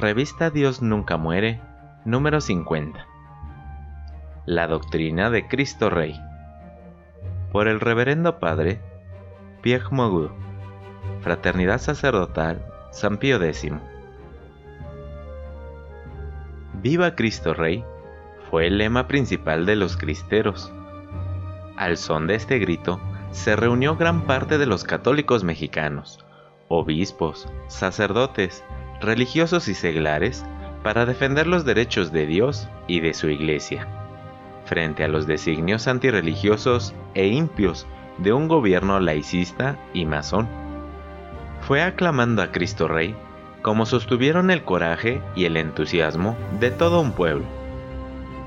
Revista Dios Nunca Muere, número 50. La doctrina de Cristo Rey. Por el Reverendo Padre Pierre Mogu, Fraternidad Sacerdotal San Pío X. Viva Cristo Rey fue el lema principal de los cristeros. Al son de este grito, se reunió gran parte de los católicos mexicanos, obispos, sacerdotes, religiosos y seglares para defender los derechos de Dios y de su Iglesia, frente a los designios antirreligiosos e impios de un gobierno laicista y masón. Fue aclamando a Cristo Rey como sostuvieron el coraje y el entusiasmo de todo un pueblo.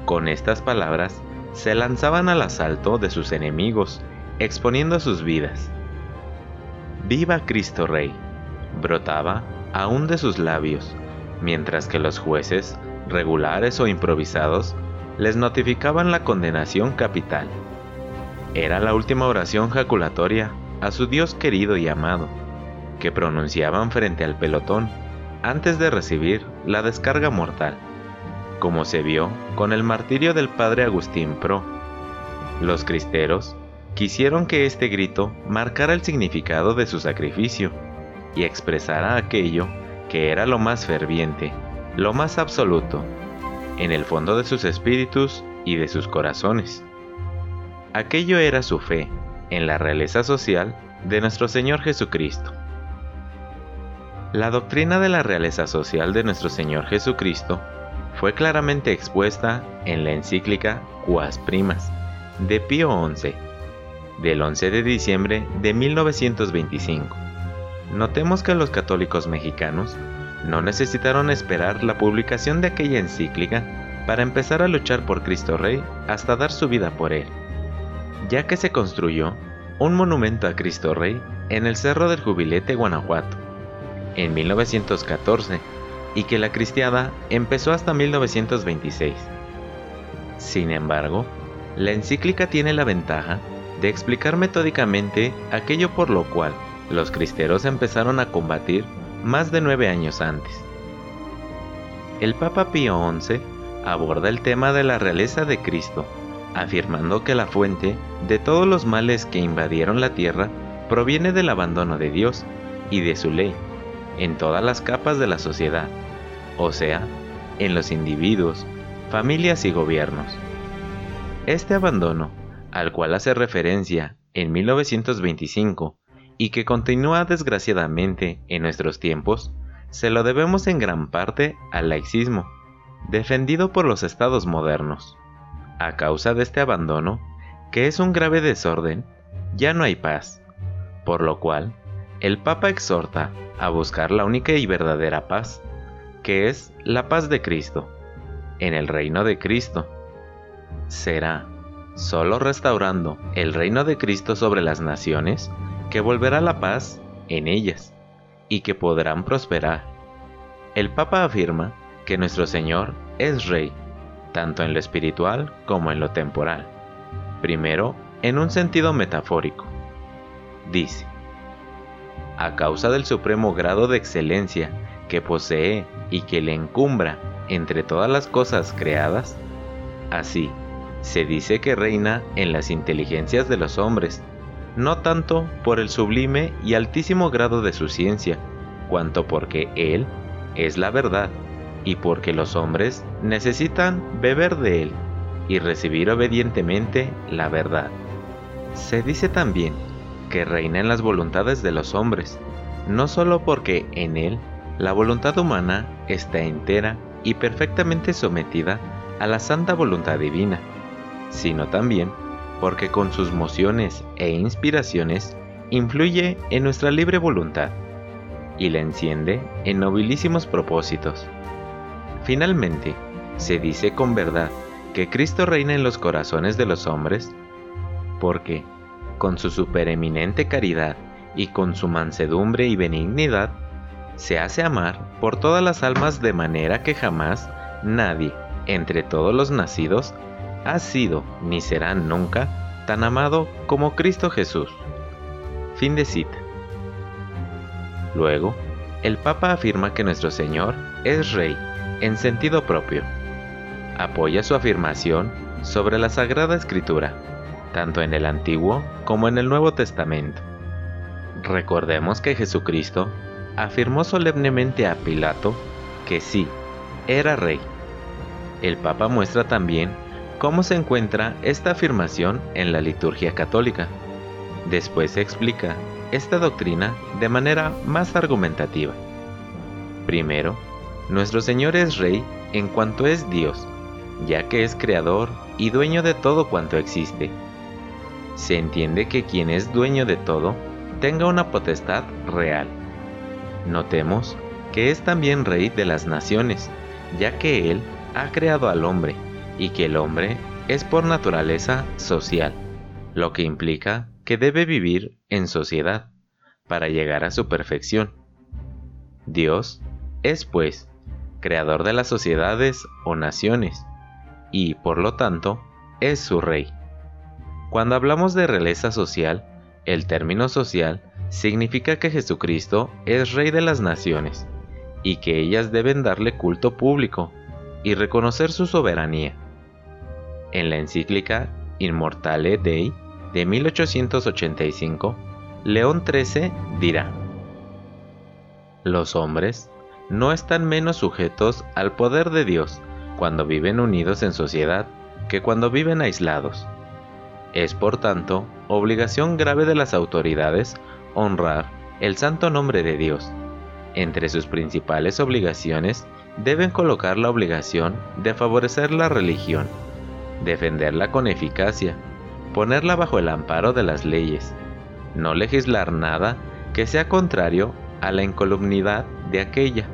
Con estas palabras, se lanzaban al asalto de sus enemigos, exponiendo sus vidas. ¡Viva Cristo Rey! brotaba aún de sus labios, mientras que los jueces, regulares o improvisados, les notificaban la condenación capital. Era la última oración jaculatoria a su Dios querido y amado, que pronunciaban frente al pelotón antes de recibir la descarga mortal, como se vio con el martirio del padre Agustín Pro. Los cristeros quisieron que este grito marcara el significado de su sacrificio y expresara aquello que era lo más ferviente, lo más absoluto, en el fondo de sus espíritus y de sus corazones. Aquello era su fe en la realeza social de nuestro Señor Jesucristo. La doctrina de la realeza social de nuestro Señor Jesucristo fue claramente expuesta en la encíclica Cuas Primas de Pío XI, del 11 de diciembre de 1925 Notemos que los católicos mexicanos no necesitaron esperar la publicación de aquella encíclica para empezar a luchar por Cristo Rey hasta dar su vida por él, ya que se construyó un monumento a Cristo Rey en el Cerro del Jubilete, Guanajuato, en 1914, y que la cristiada empezó hasta 1926. Sin embargo, la encíclica tiene la ventaja de explicar metódicamente aquello por lo cual los cristeros empezaron a combatir más de nueve años antes. El Papa Pío XI aborda el tema de la realeza de Cristo, afirmando que la fuente de todos los males que invadieron la tierra proviene del abandono de Dios y de su ley en todas las capas de la sociedad, o sea, en los individuos, familias y gobiernos. Este abandono, al cual hace referencia en 1925 y que continúa desgraciadamente en nuestros tiempos, se lo debemos en gran parte al laicismo, defendido por los estados modernos. A causa de este abandono, que es un grave desorden, ya no hay paz, por lo cual el Papa exhorta a buscar la única y verdadera paz, que es la paz de Cristo, en el reino de Cristo. Será solo restaurando el reino de Cristo sobre las naciones que volverá la paz en ellas y que podrán prosperar. El Papa afirma que nuestro Señor es Rey, tanto en lo espiritual como en lo temporal. Primero, en un sentido metafórico. Dice, a causa del supremo grado de excelencia que posee y que le encumbra entre todas las cosas creadas, así se dice que reina en las inteligencias de los hombres no tanto por el sublime y altísimo grado de su ciencia, cuanto porque Él es la verdad y porque los hombres necesitan beber de Él y recibir obedientemente la verdad. Se dice también que reina en las voluntades de los hombres, no solo porque en Él la voluntad humana está entera y perfectamente sometida a la santa voluntad divina, sino también porque con sus mociones e inspiraciones influye en nuestra libre voluntad y la enciende en nobilísimos propósitos. Finalmente, se dice con verdad que Cristo reina en los corazones de los hombres, porque, con su supereminente caridad y con su mansedumbre y benignidad, se hace amar por todas las almas de manera que jamás nadie, entre todos los nacidos, ha sido ni será nunca tan amado como Cristo Jesús. Fin de cita. Luego, el Papa afirma que nuestro Señor es Rey en sentido propio. Apoya su afirmación sobre la Sagrada Escritura, tanto en el Antiguo como en el Nuevo Testamento. Recordemos que Jesucristo afirmó solemnemente a Pilato que sí, era rey. El Papa muestra también cómo se encuentra esta afirmación en la liturgia católica. Después se explica esta doctrina de manera más argumentativa. Primero, nuestro Señor es Rey en cuanto es Dios, ya que es creador y dueño de todo cuanto existe. Se entiende que quien es dueño de todo tenga una potestad real. Notemos que es también Rey de las naciones, ya que Él ha creado al hombre y que el hombre es por naturaleza social, lo que implica que debe vivir en sociedad para llegar a su perfección. Dios es, pues, creador de las sociedades o naciones, y, por lo tanto, es su rey. Cuando hablamos de realeza social, el término social significa que Jesucristo es rey de las naciones, y que ellas deben darle culto público y reconocer su soberanía. En la encíclica Immortale Dei de 1885, León XIII dirá, Los hombres no están menos sujetos al poder de Dios cuando viven unidos en sociedad que cuando viven aislados. Es por tanto obligación grave de las autoridades honrar el santo nombre de Dios. Entre sus principales obligaciones deben colocar la obligación de favorecer la religión, defenderla con eficacia, ponerla bajo el amparo de las leyes, no legislar nada que sea contrario a la incolumnidad de aquella,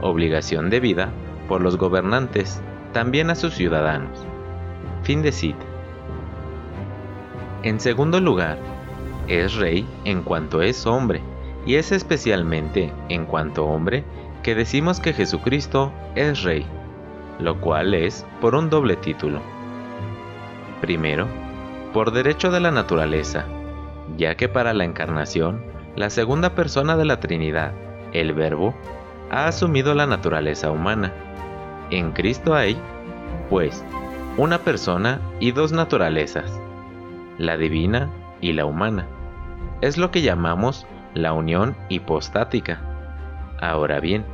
obligación debida por los gobernantes también a sus ciudadanos. Fin de cita. En segundo lugar, es rey en cuanto es hombre, y es especialmente en cuanto hombre que decimos que Jesucristo es rey, lo cual es por un doble título. Primero, por derecho de la naturaleza, ya que para la encarnación, la segunda persona de la Trinidad, el Verbo, ha asumido la naturaleza humana. En Cristo hay, pues, una persona y dos naturalezas, la divina y la humana. Es lo que llamamos la unión hipostática. Ahora bien,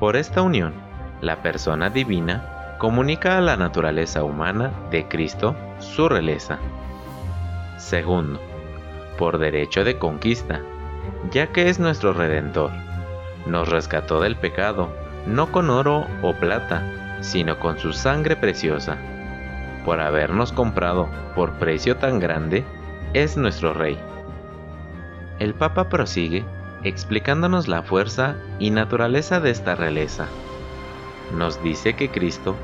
por esta unión, la persona divina comunica a la naturaleza humana de Cristo su realeza. Segundo, por derecho de conquista, ya que es nuestro Redentor. Nos rescató del pecado, no con oro o plata, sino con su sangre preciosa. Por habernos comprado por precio tan grande, es nuestro Rey. El Papa prosigue explicándonos la fuerza y naturaleza de esta realeza. Nos dice que Cristo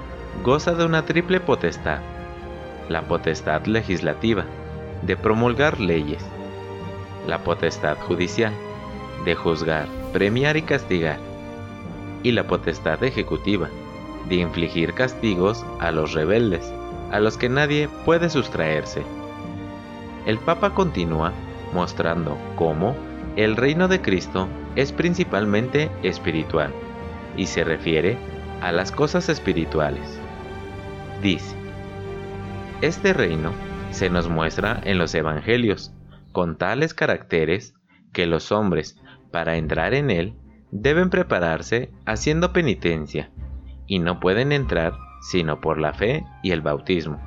goza de una triple potestad, la potestad legislativa, de promulgar leyes, la potestad judicial, de juzgar, premiar y castigar, y la potestad ejecutiva, de infligir castigos a los rebeldes, a los que nadie puede sustraerse. El Papa continúa mostrando cómo el reino de Cristo es principalmente espiritual y se refiere a las cosas espirituales. Dice, este reino se nos muestra en los evangelios con tales caracteres que los hombres, para entrar en él, deben prepararse haciendo penitencia, y no pueden entrar sino por la fe y el bautismo,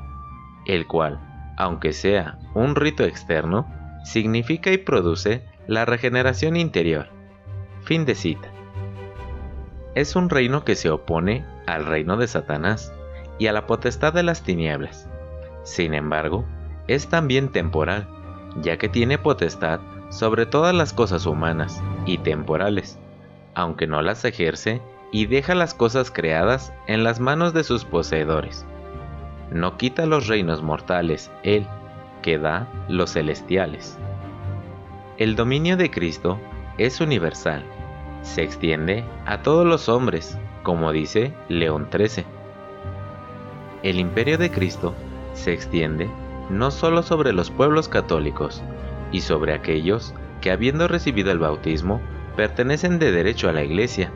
el cual, aunque sea un rito externo, significa y produce la regeneración interior. Fin de cita. Es un reino que se opone al reino de Satanás y a la potestad de las tinieblas. Sin embargo, es también temporal, ya que tiene potestad sobre todas las cosas humanas y temporales, aunque no las ejerce y deja las cosas creadas en las manos de sus poseedores. No quita los reinos mortales Él, que da los celestiales. El dominio de Cristo es universal, se extiende a todos los hombres, como dice León XIII. El imperio de Cristo se extiende no solo sobre los pueblos católicos y sobre aquellos que habiendo recibido el bautismo pertenecen de derecho a la Iglesia,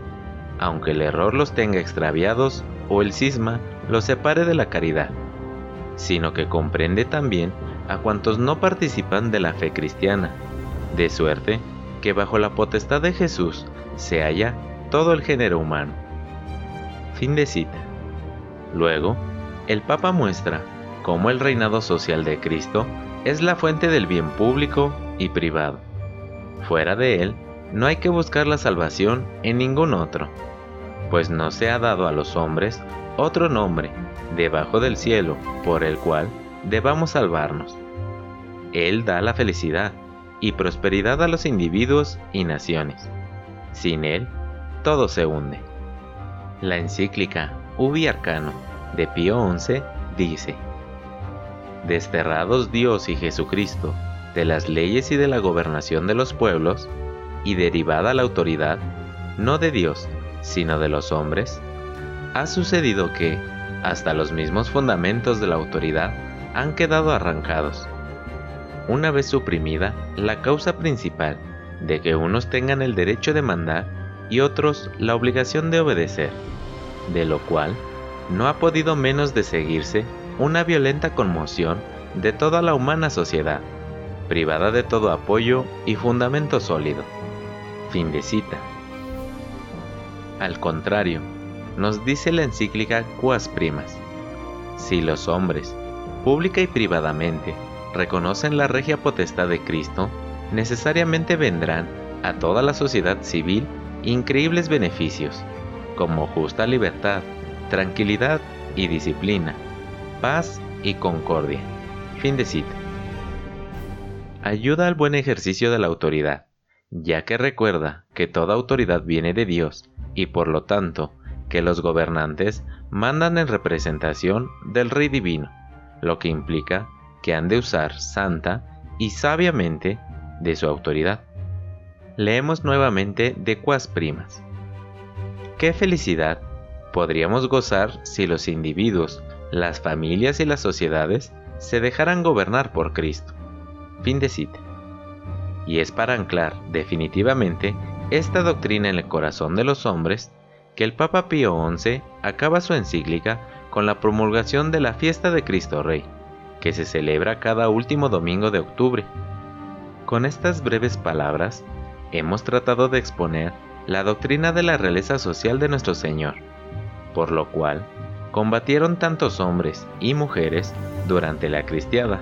aunque el error los tenga extraviados o el cisma los separe de la caridad, sino que comprende también a cuantos no participan de la fe cristiana, de suerte que bajo la potestad de Jesús se halla todo el género humano. Fin de cita. Luego, el Papa muestra cómo el reinado social de Cristo es la fuente del bien público y privado. Fuera de él, no hay que buscar la salvación en ningún otro, pues no se ha dado a los hombres otro nombre debajo del cielo por el cual debamos salvarnos. Él da la felicidad y prosperidad a los individuos y naciones. Sin él, todo se hunde. La encíclica Ubi Arcano de Pío XI dice, Desterrados Dios y Jesucristo de las leyes y de la gobernación de los pueblos, y derivada la autoridad, no de Dios, sino de los hombres, ha sucedido que, hasta los mismos fundamentos de la autoridad han quedado arrancados. Una vez suprimida la causa principal de que unos tengan el derecho de mandar y otros la obligación de obedecer, de lo cual no ha podido menos de seguirse una violenta conmoción de toda la humana sociedad, privada de todo apoyo y fundamento sólido. Fin de cita. Al contrario, nos dice la encíclica Quas Primas, si los hombres, pública y privadamente, reconocen la regia potestad de Cristo, necesariamente vendrán a toda la sociedad civil increíbles beneficios, como justa libertad, tranquilidad y disciplina, paz y concordia. Fin de cita. Ayuda al buen ejercicio de la autoridad, ya que recuerda que toda autoridad viene de Dios y por lo tanto que los gobernantes mandan en representación del Rey Divino, lo que implica que han de usar santa y sabiamente de su autoridad. Leemos nuevamente de Cuas Primas. Qué felicidad podríamos gozar si los individuos las familias y las sociedades se dejarán gobernar por Cristo. Fin de cita. Y es para anclar definitivamente esta doctrina en el corazón de los hombres que el Papa Pío XI acaba su encíclica con la promulgación de la fiesta de Cristo Rey, que se celebra cada último domingo de octubre. Con estas breves palabras, hemos tratado de exponer la doctrina de la realeza social de nuestro Señor, por lo cual combatieron tantos hombres y mujeres durante la cristiada,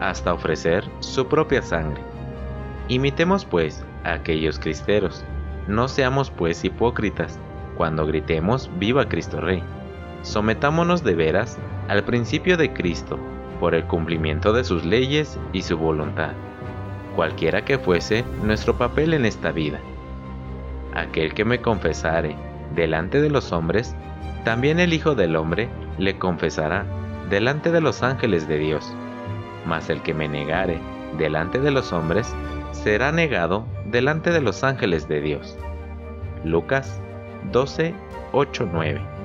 hasta ofrecer su propia sangre. Imitemos pues a aquellos cristeros, no seamos pues hipócritas cuando gritemos Viva Cristo Rey. Sometámonos de veras al principio de Cristo por el cumplimiento de sus leyes y su voluntad, cualquiera que fuese nuestro papel en esta vida. Aquel que me confesare delante de los hombres, también el Hijo del Hombre le confesará delante de los ángeles de Dios. Mas el que me negare delante de los hombres, será negado delante de los ángeles de Dios. Lucas 12, 8, 9.